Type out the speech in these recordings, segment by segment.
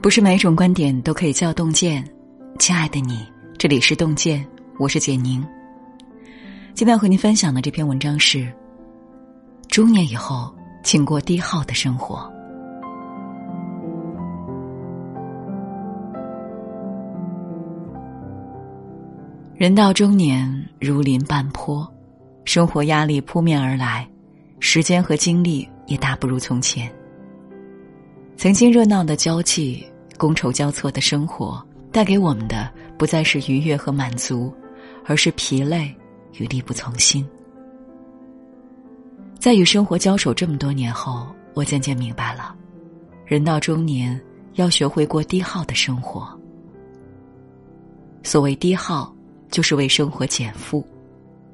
不是每一种观点都可以叫洞见，亲爱的你，这里是洞见，我是简宁。今天要和您分享的这篇文章是：中年以后，请过低耗的生活。人到中年，如临半坡，生活压力扑面而来，时间和精力也大不如从前。曾经热闹的交际。觥筹交错的生活带给我们的不再是愉悦和满足，而是疲累与力不从心。在与生活交手这么多年后，我渐渐明白了，人到中年要学会过低耗的生活。所谓低耗，就是为生活减负，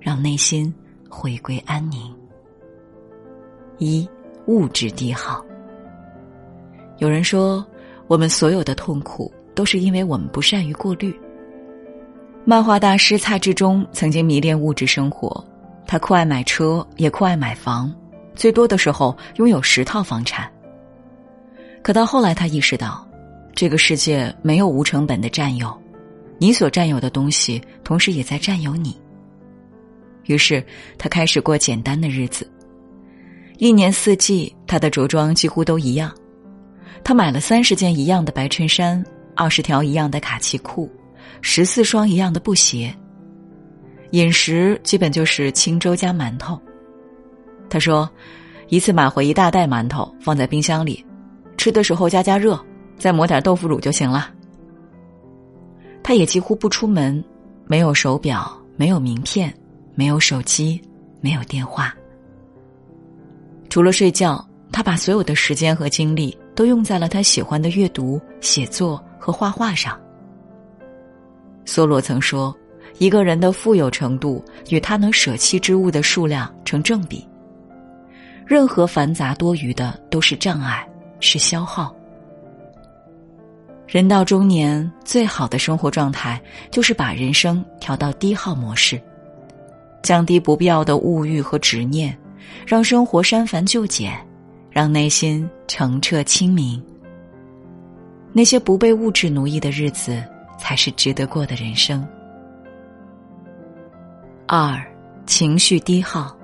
让内心回归安宁。一物质低耗。有人说。我们所有的痛苦，都是因为我们不善于过滤。漫画大师蔡志忠曾经迷恋物质生活，他酷爱买车，也酷爱买房，最多的时候拥有十套房产。可到后来，他意识到，这个世界没有无成本的占有，你所占有的东西，同时也在占有你。于是，他开始过简单的日子，一年四季，他的着装几乎都一样。他买了三十件一样的白衬衫，二十条一样的卡其裤，十四双一样的布鞋。饮食基本就是清粥加馒头。他说，一次买回一大袋馒头放在冰箱里，吃的时候加加热，再抹点豆腐乳就行了。他也几乎不出门，没有手表，没有名片，没有手机，没有电话。除了睡觉，他把所有的时间和精力。都用在了他喜欢的阅读、写作和画画上。梭罗曾说：“一个人的富有程度与他能舍弃之物的数量成正比。任何繁杂多余的都是障碍，是消耗。人到中年，最好的生活状态就是把人生调到低耗模式，降低不必要的物欲和执念，让生活删繁就简。”让内心澄澈清明。那些不被物质奴役的日子，才是值得过的人生。二，情绪低耗。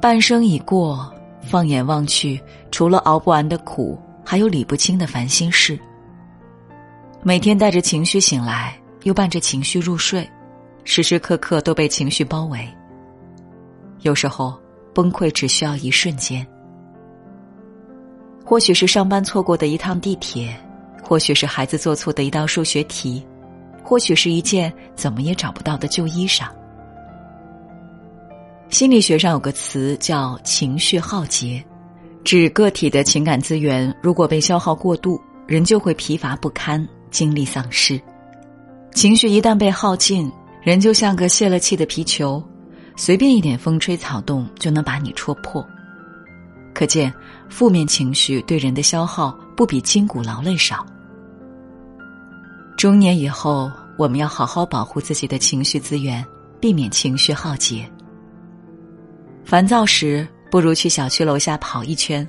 半生已过，放眼望去，除了熬不完的苦，还有理不清的烦心事。每天带着情绪醒来，又伴着情绪入睡，时时刻刻都被情绪包围。有时候。崩溃只需要一瞬间，或许是上班错过的一趟地铁，或许是孩子做错的一道数学题，或许是一件怎么也找不到的旧衣裳。心理学上有个词叫“情绪耗竭”，指个体的情感资源如果被消耗过度，人就会疲乏不堪、精力丧失。情绪一旦被耗尽，人就像个泄了气的皮球。随便一点风吹草动就能把你戳破，可见负面情绪对人的消耗不比筋骨劳累少。中年以后，我们要好好保护自己的情绪资源，避免情绪耗竭。烦躁时，不如去小区楼下跑一圈，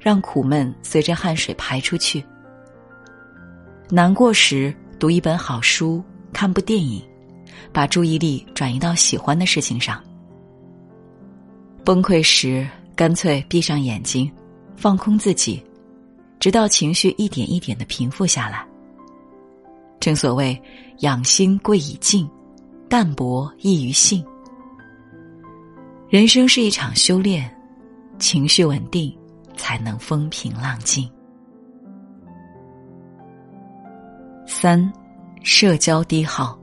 让苦闷随着汗水排出去。难过时，读一本好书，看部电影。把注意力转移到喜欢的事情上。崩溃时，干脆闭上眼睛，放空自己，直到情绪一点一点的平复下来。正所谓“养心贵以静，淡泊易于性”。人生是一场修炼，情绪稳定，才能风平浪静。三，社交低耗。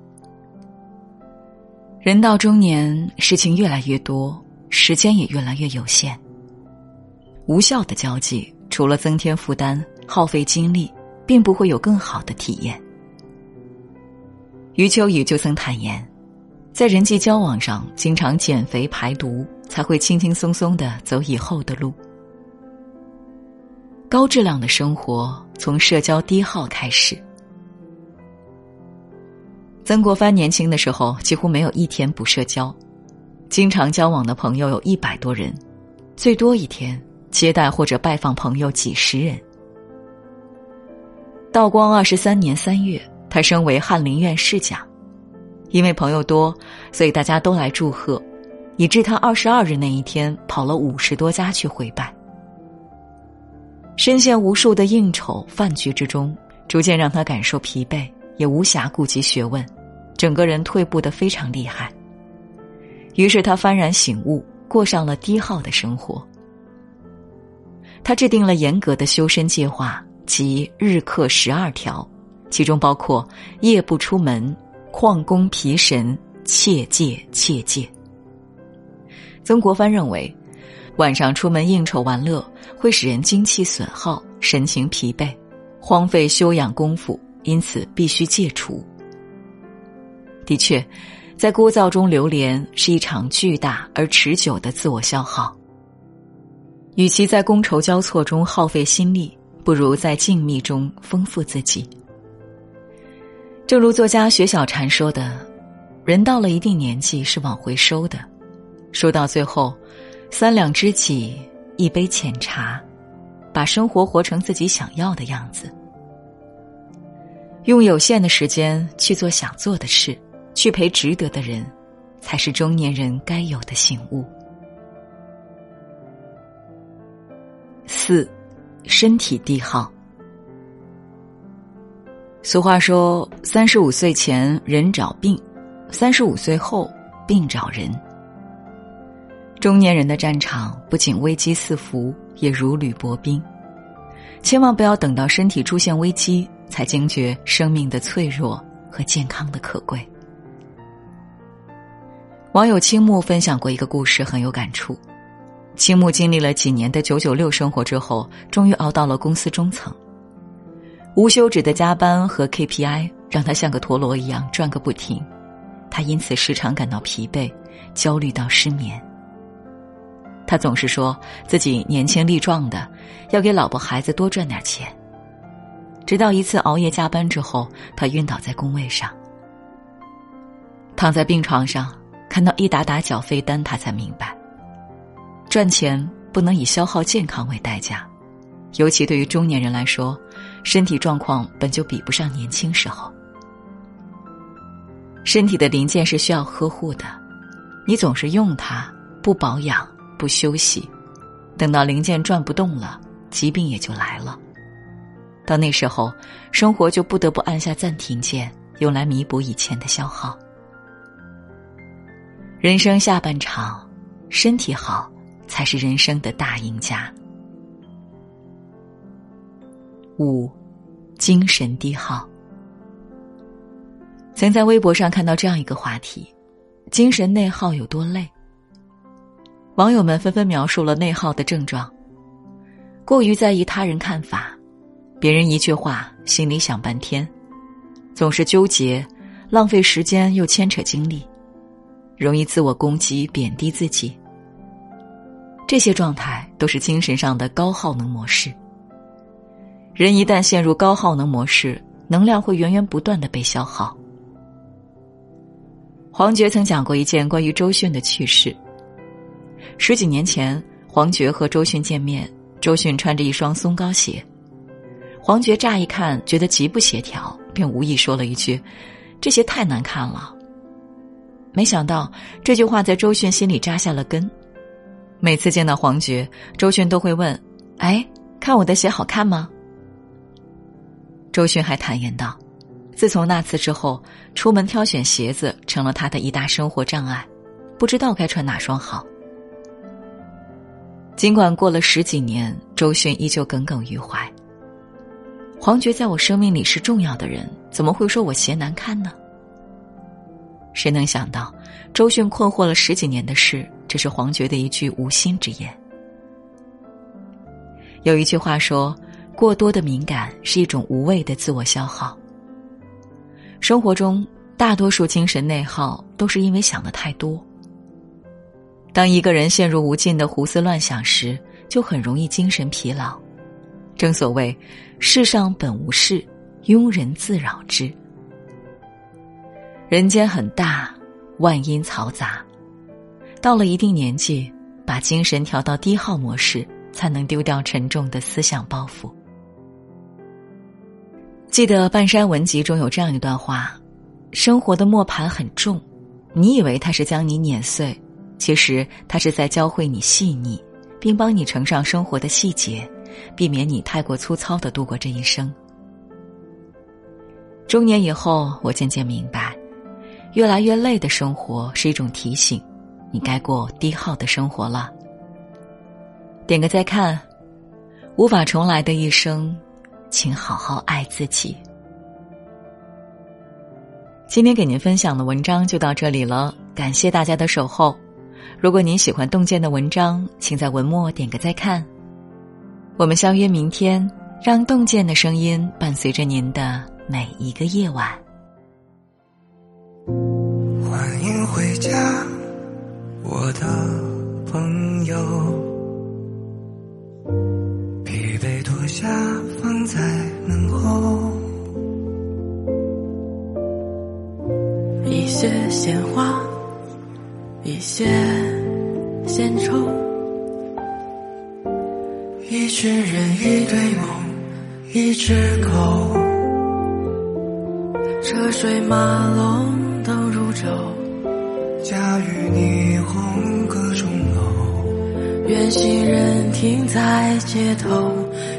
人到中年，事情越来越多，时间也越来越有限。无效的交际，除了增添负担、耗费精力，并不会有更好的体验。余秋雨就曾坦言，在人际交往上，经常减肥排毒，才会轻轻松松的走以后的路。高质量的生活，从社交低耗开始。曾国藩年轻的时候几乎没有一天不社交，经常交往的朋友有一百多人，最多一天接待或者拜访朋友几十人。道光二十三年三月，他升为翰林院侍讲，因为朋友多，所以大家都来祝贺，以致他二十二日那一天跑了五十多家去回拜。深陷无数的应酬饭局之中，逐渐让他感受疲惫，也无暇顾及学问，整个人退步的非常厉害。于是他幡然醒悟，过上了低耗的生活。他制定了严格的修身计划，即日课十二条，其中包括夜不出门、旷工疲神、切戒切戒。曾国藩认为。晚上出门应酬玩乐，会使人精气损耗、神情疲惫，荒废修养功夫，因此必须戒除。的确，在聒噪中流连是一场巨大而持久的自我消耗。与其在觥筹交错中耗费心力，不如在静谧中丰富自己。正如作家雪小禅说的：“人到了一定年纪是往回收的，说到最后。”三两知己，一杯浅茶，把生活活成自己想要的样子。用有限的时间去做想做的事，去陪值得的人，才是中年人该有的醒悟。四，身体低耗。俗话说：“三十五岁前人找病，三十五岁后病找人。”中年人的战场不仅危机四伏，也如履薄冰。千万不要等到身体出现危机，才惊觉生命的脆弱和健康的可贵。网友青木分享过一个故事，很有感触。青木经历了几年的九九六生活之后，终于熬到了公司中层。无休止的加班和 KPI 让他像个陀螺一样转个不停，他因此时常感到疲惫、焦虑到失眠。他总是说自己年轻力壮的，要给老婆孩子多赚点钱。直到一次熬夜加班之后，他晕倒在工位上，躺在病床上，看到一沓沓缴费单，他才明白，赚钱不能以消耗健康为代价，尤其对于中年人来说，身体状况本就比不上年轻时候。身体的零件是需要呵护的，你总是用它不保养。不休息，等到零件转不动了，疾病也就来了。到那时候，生活就不得不按下暂停键，用来弥补以前的消耗。人生下半场，身体好才是人生的大赢家。五，精神低耗。曾在微博上看到这样一个话题：精神内耗有多累？网友们纷纷描述了内耗的症状：过于在意他人看法，别人一句话心里想半天，总是纠结，浪费时间又牵扯精力，容易自我攻击贬低自己。这些状态都是精神上的高耗能模式。人一旦陷入高耗能模式，能量会源源不断的被消耗。黄觉曾讲过一件关于周迅的趣事。十几年前，黄觉和周迅见面，周迅穿着一双松糕鞋，黄觉乍一看觉得极不协调，便无意说了一句：“这鞋太难看了。”没想到这句话在周迅心里扎下了根，每次见到黄觉，周迅都会问：“哎，看我的鞋好看吗？”周迅还坦言道：“自从那次之后，出门挑选鞋子成了他的一大生活障碍，不知道该穿哪双好。”尽管过了十几年，周迅依旧耿耿于怀。黄觉在我生命里是重要的人，怎么会说我鞋难看呢？谁能想到，周迅困惑了十几年的事，只是黄觉的一句无心之言。有一句话说：“过多的敏感是一种无谓的自我消耗。”生活中，大多数精神内耗都是因为想的太多。当一个人陷入无尽的胡思乱想时，就很容易精神疲劳。正所谓“世上本无事，庸人自扰之”。人间很大，万因嘈杂。到了一定年纪，把精神调到低号模式，才能丢掉沉重的思想包袱。记得《半山文集》中有这样一段话：“生活的磨盘很重，你以为它是将你碾碎，其实它是在教会你细腻，并帮你乘上生活的细节，避免你太过粗糙的度过这一生。”中年以后，我渐渐明白，越来越累的生活是一种提醒，你该过低耗的生活了。点个再看，无法重来的一生，请好好爱自己。今天给您分享的文章就到这里了，感谢大家的守候。如果您喜欢洞见的文章，请在文末点个再看。我们相约明天，让洞见的声音伴随着您的。每一个夜晚，欢迎回家，我的朋友。疲惫脱下，放在门后。一些鲜花，一些献丑，一群人，一堆梦，一只狗。车水马龙灯如昼，驾驭霓虹各钟楼。远行人停在街头，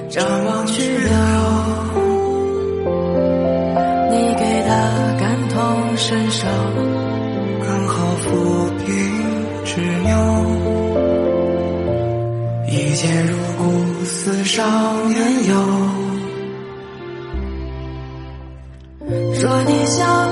张望去留。你给的感同身受，刚好抚平执拗。一见如故，似少年游。若你想